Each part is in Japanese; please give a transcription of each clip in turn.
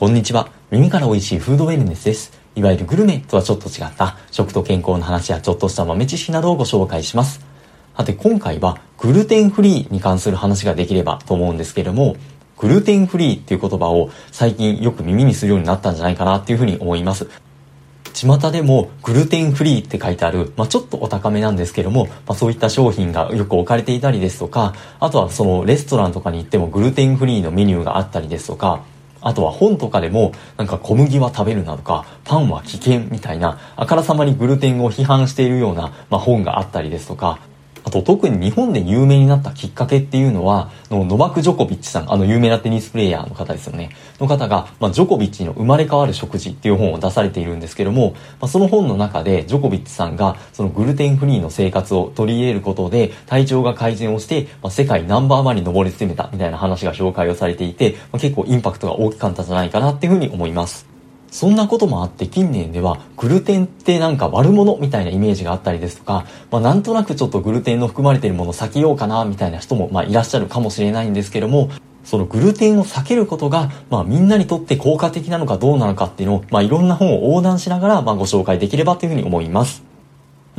こんにちは。耳から美味しいフードウェルネスです。いわゆるグルメとはちょっと違った食と健康の話やちょっとした豆知識などをご紹介します。さて今回はグルテンフリーに関する話ができればと思うんですけれども、グルテンフリーっていう言葉を最近よく耳にするようになったんじゃないかなっていうふうに思います。巷でもグルテンフリーって書いてある、まあ、ちょっとお高めなんですけども、まあ、そういった商品がよく置かれていたりですとか、あとはそのレストランとかに行ってもグルテンフリーのメニューがあったりですとか、あとは本とかでも、なんか小麦は食べるなとか、パンは危険みたいな、あからさまにグルテンを批判しているような、まあ、本があったりですとか、と特に日本で有名になったきっかけっていうのは、のノバク・ジョコビッチさん、あの有名なテニスプレーヤーの方ですよね。の方が、まあ、ジョコビッチの生まれ変わる食事っていう本を出されているんですけども、まあ、その本の中でジョコビッチさんがそのグルテンフリーの生活を取り入れることで体調が改善をして、まあ、世界ナンバーワンに上り詰めたみたいな話が紹介をされていて、まあ、結構インパクトが大きかったんじゃないかなっていうふうに思います。そんなこともあって近年ではグルテンってなんか悪者みたいなイメージがあったりですとか、まあなんとなくちょっとグルテンの含まれているものを避けようかなみたいな人もまあいらっしゃるかもしれないんですけども、そのグルテンを避けることが、まあみんなにとって効果的なのかどうなのかっていうのを、まあいろんな本を横断しながら、まあご紹介できればというふうに思います。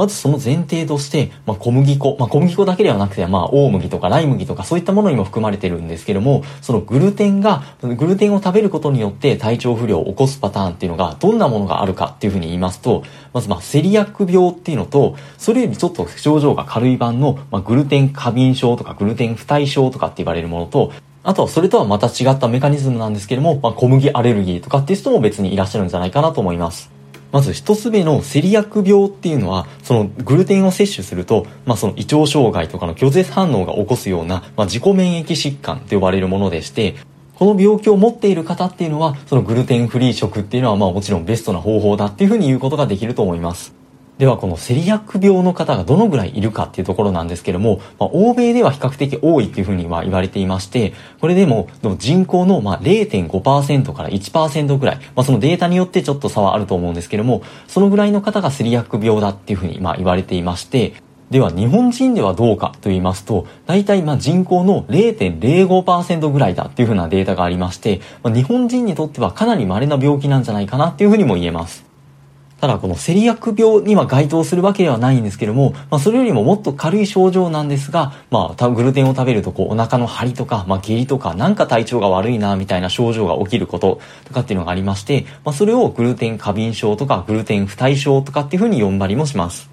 まずその前提として、まあ、小麦粉、まあ、小麦粉だけではなくて、まあ、大麦とかライ麦とかそういったものにも含まれてるんですけども、そのグルテンが、グルテンを食べることによって体調不良を起こすパターンっていうのがどんなものがあるかっていうふうに言いますと、まずまあ、セリアック病っていうのと、それよりちょっと症状が軽い版の、まあ、グルテン過敏症とかグルテン不耐症とかって言われるものと、あとはそれとはまた違ったメカニズムなんですけども、まあ、小麦アレルギーとかっていう人も別にいらっしゃるんじゃないかなと思います。まず一つ目のセリアック病っていうのは、そのグルテンを摂取すると、まあその胃腸障害とかの拒絶反応が起こすような、まあ自己免疫疾患と呼ばれるものでして、この病気を持っている方っていうのは、そのグルテンフリー食っていうのはまあもちろんベストな方法だっていうふうに言うことができると思います。ではこのセリアック病の方がどのぐらいいるかっていうところなんですけども、まあ、欧米では比較的多いっていうふうには言われていまして、これでも人口のまあ0.5%から1%ぐらい、まあ、そのデータによってちょっと差はあると思うんですけども、そのぐらいの方がセリアック病だっていうふうにまあ言われていまして、では日本人ではどうかと言いますと、大体まあ人口の0.05%ぐらいだっていうふうなデータがありまして、まあ、日本人にとってはかなり稀な病気なんじゃないかなっていうふうにも言えます。ただこのセリアク病には該当するわけではないんですけども、まあそれよりももっと軽い症状なんですが、まあグルテンを食べるとこうお腹の張りとか、まあ下痢とかなんか体調が悪いなみたいな症状が起きることとかっていうのがありまして、まあそれをグルテン過敏症とかグルテン不対症とかっていうふうに呼んだりもします。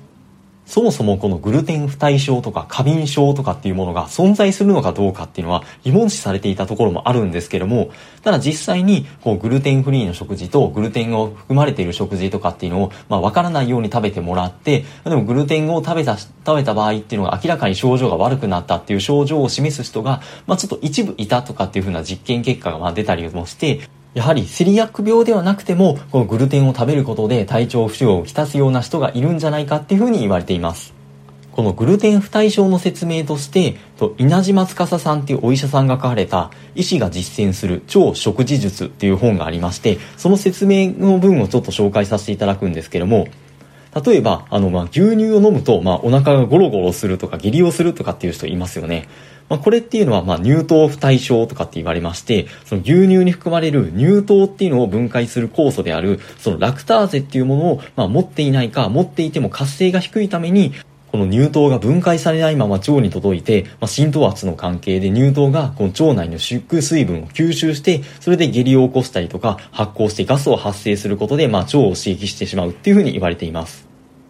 そもそもこのグルテン不対症とか過敏症とかっていうものが存在するのかどうかっていうのは疑問視されていたところもあるんですけども、ただ実際にこうグルテンフリーの食事とグルテンを含まれている食事とかっていうのをまあわからないように食べてもらって、でもグルテンを食べた、食べた場合っていうのが明らかに症状が悪くなったっていう症状を示す人が、まあちょっと一部いたとかっていうふうな実験結果がまあ出たりもして、やはりセリアック病ではなくても、このグルテンを食べることで体調不良をきたすような人がいるんじゃないかっていうふうに言われています。このグルテン不対症の説明として、稲島司さんっていうお医者さんが書かれた医師が実践する超食事術っていう本がありまして、その説明の文をちょっと紹介させていただくんですけども、例えば、あの、まあ、牛乳を飲むと、まあ、お腹がゴロゴロするとか、下痢をするとかっていう人いますよね。まあ、これっていうのは、まあ、乳糖不対症とかって言われまして、その牛乳に含まれる乳糖っていうのを分解する酵素である、そのラクターゼっていうものを、まあ、持っていないか、持っていても活性が低いために、この乳糖が分解されないまま腸に届いて、まあ、浸透圧の関係で乳糖がこの腸内の縮水分を吸収して、それで下痢を起こしたりとか、発酵してガスを発生することで、まあ、腸を刺激してしまうっていうふうに言われています。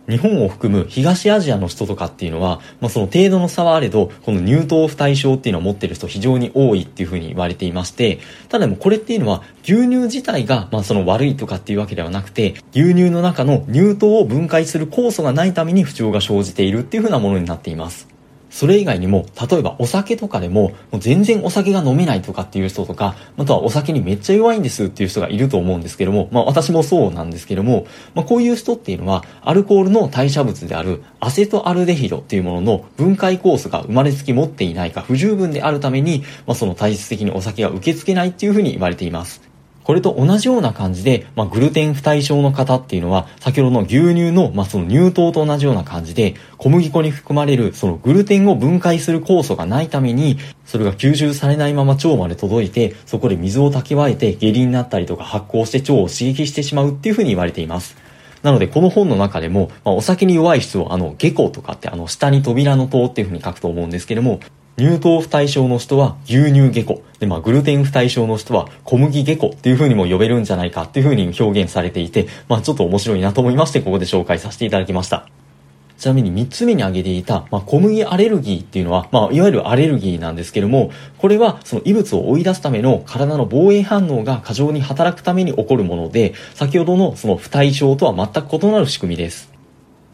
日本を含む東アジアの人とかっていうのは、まあ、その程度の差はあれど、この乳糖不対症っていうのを持ってる人非常に多いっていうふうに言われていまして、ただでもこれっていうのは牛乳自体が、まあ、その悪いとかっていうわけではなくて、牛乳の中の乳糖を分解する酵素がないために不調が生じているっていうふうなものになっています。それ以外にも、例えばお酒とかでも、もう全然お酒が飲めないとかっていう人とか、あとはお酒にめっちゃ弱いんですっていう人がいると思うんですけども、まあ私もそうなんですけども、まあこういう人っていうのは、アルコールの代謝物であるアセトアルデヒドっていうものの分解コースが生まれつき持っていないか不十分であるために、まあその体質的にお酒が受け付けないっていうふうに言われています。これと同じような感じで、まあ、グルテン不対症の方っていうのは、先ほどの牛乳の、まあ、その乳糖と同じような感じで、小麦粉に含まれる、そのグルテンを分解する酵素がないために、それが吸収されないまま腸まで届いて、そこで水を蓄えて下痢になったりとか発酵して腸を刺激してしまうっていうふうに言われています。なので、この本の中でも、まあ、お酒に弱い人を、あの、下戸とかって、あの、下に扉の塔っていうふうに書くと思うんですけども、乳糖不対症の人は牛乳下戸。で、まあ、グルテン不対症の人は小麦下戸っていう風にも呼べるんじゃないかっていう風に表現されていて、まあ、ちょっと面白いなと思いまして、ここで紹介させていただきました。ちなみに3つ目に挙げていた、まあ、小麦アレルギーっていうのは、まあ、いわゆるアレルギーなんですけども、これはその異物を追い出すための体の防衛反応が過剰に働くために起こるもので、先ほどのその不対症とは全く異なる仕組みです。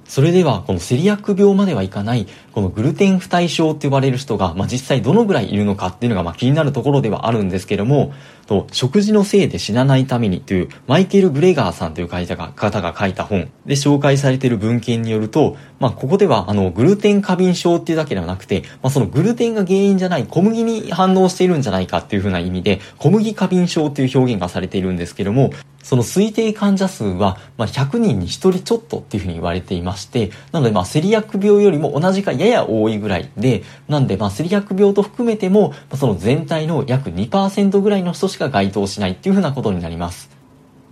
それでは、このセリアック病まではいかない、このグルテン不対症って呼ばれる人が、まあ、実際どのぐらいいるのかっていうのが、まあ、気になるところではあるんですけども、と、食事のせいで死なないためにという、マイケル・グレガーさんという方が方が書いた本で紹介されている文献によると、まあ、ここでは、あの、グルテン過敏症っていうだけではなくて、まあ、そのグルテンが原因じゃない小麦に反応しているんじゃないかっていうふうな意味で、小麦過敏症っていう表現がされているんですけども、その推定患者数は、まあ、100人に1人ちょっとっていうふうに言われていまして、なので、まあ、セリアック病よりも同じかやや多いぐらいで、なんで、まあ、セリアック病と含めても、ま、その全体の約2%ぐらいの人しか該当しないっていうふうなことになります。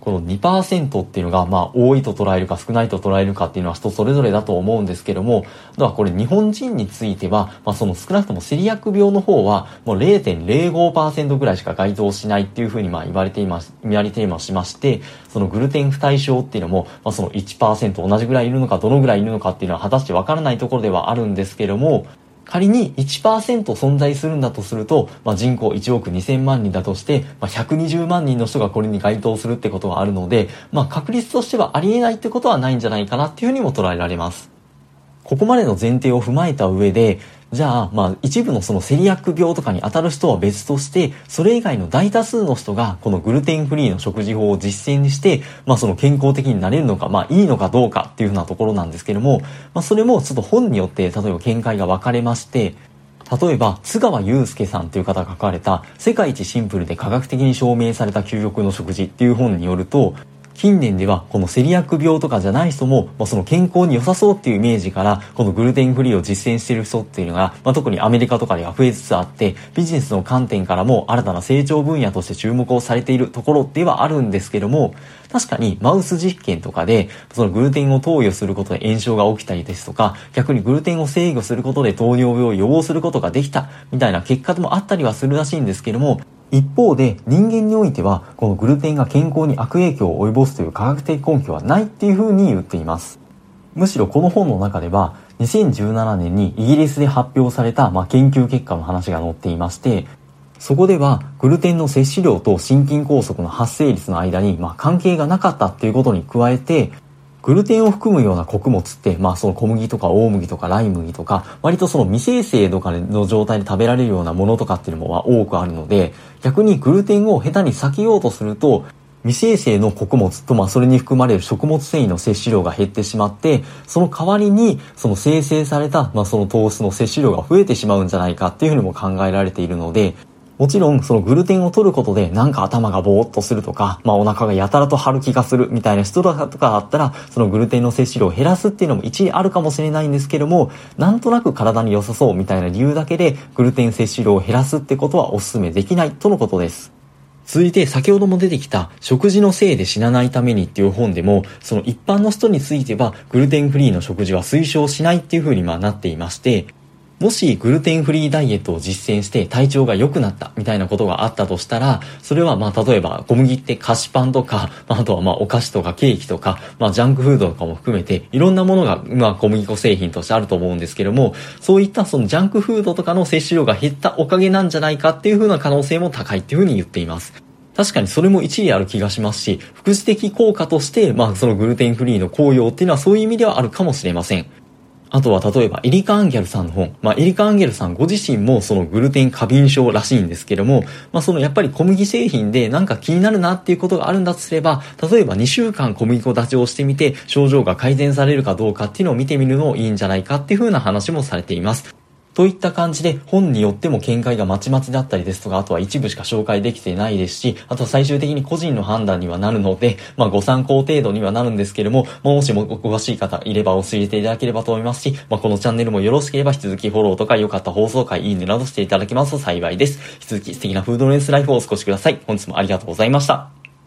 この2%っていうのが、まあ、多いと捉えるか少ないと捉えるかっていうのは人それぞれだと思うんですけども、ではこれ日本人については、まあ、その少なくともセリアック病の方は、もう0.05%ぐらいしか該当しないっていうふうにまあ言われています、言われていますしまして、そのグルテン不対症っていうのも、まあ、その1%同じぐらいいるのかどのぐらいいるのかっていうのは果たしてわからないところではあるんですけども、仮に1%存在するんだとすると、まあ、人口1億2000万人だとして、まあ、120万人の人がこれに該当するってことはあるので、まあ、確率としてはありえないってことはないんじゃないかなっていうふうにも捉えられます。ここまでの前提を踏まえた上で、じゃあ、まあ、一部のそのセリアック病とかに当たる人は別として、それ以外の大多数の人が、このグルテンフリーの食事法を実践して、まあ、その健康的になれるのか、まあ、いいのかどうかっていうふうなところなんですけども、まあ、それもちょっと本によって、例えば見解が分かれまして、例えば、津川祐介さんという方が書かれた、世界一シンプルで科学的に証明された究極の食事っていう本によると、近年ではこのセリアック病とかじゃない人も、まあ、その健康に良さそうっていうイメージからこのグルテンフリーを実践している人っていうのが、まあ、特にアメリカとかでは増えつつあってビジネスの観点からも新たな成長分野として注目をされているところではあるんですけども確かにマウス実験とかでそのグルテンを投与することで炎症が起きたりですとか逆にグルテンを制御することで糖尿病を予防することができたみたいな結果でもあったりはするらしいんですけども一方で人間においてはこのグルテンが健康に悪影響を及ぼすという科学的根拠はないっていうふうに言っています。むしろこの本の中では2017年にイギリスで発表された、まあ、研究結果の話が載っていまして、そこではグルテンの摂取量と心筋梗塞の発生率の間に、まあ、関係がなかったっていうことに加えて、グルテンを含むような穀物って、まあその小麦とか大麦とかライ麦とか、割とその未生成とかの状態で食べられるようなものとかっていうのも多くあるので、逆にグルテンを下手に避けようとすると、未生成の穀物と、まあ、それに含まれる食物繊維の摂取量が減ってしまって、その代わりに、その生成された、まあ、その糖質の摂取量が増えてしまうんじゃないかっていうふうにも考えられているので、もちろん、そのグルテンを取ることで、なんか頭がぼーっとするとか、まあお腹がやたらと張る気がするみたいな人とかだったら、そのグルテンの摂取量を減らすっていうのも一理あるかもしれないんですけども、なんとなく体に良さそうみたいな理由だけで、グルテン摂取量を減らすってことはお勧めできないとのことです。続いて先ほども出てきた食事のせいで死なないためにっていう本でもその一般の人についてはグルテンフリーの食事は推奨しないっていう風にまあなっていましてもしグルテンフリーダイエットを実践して体調が良くなったみたいなことがあったとしたら、それはまあ例えば小麦って菓子パンとか、まあ、あとはまあお菓子とかケーキとか、まあジャンクフードとかも含めていろんなものがまあ小麦粉製品としてあると思うんですけども、そういったそのジャンクフードとかの摂取量が減ったおかげなんじゃないかっていう風な可能性も高いっていう風に言っています。確かにそれも一理ある気がしますし、副次的効果として、まあそのグルテンフリーの効用っていうのはそういう意味ではあるかもしれません。あとは例えばイリカ・アンギャルさんの本。まあ、エリカ・アンギャルさんご自身もそのグルテン過敏症らしいんですけども、まあ、そのやっぱり小麦製品でなんか気になるなっていうことがあるんだとすれば、例えば2週間小麦粉立ちをしてみて症状が改善されるかどうかっていうのを見てみるのもいいんじゃないかっていう風な話もされています。といった感じで本によっても見解がまちまちだったりですとか、あとは一部しか紹介できてないですし、あとは最終的に個人の判断にはなるので、まあご参考程度にはなるんですけれども、もしもお詳しい方いれば教えていただければと思いますし、まあこのチャンネルもよろしければ引き続きフォローとか良かった放送回、いいねなどしていただけますと幸いです。引き続き素敵なフードレンスライフをお過ごしください。本日もありがとうございました。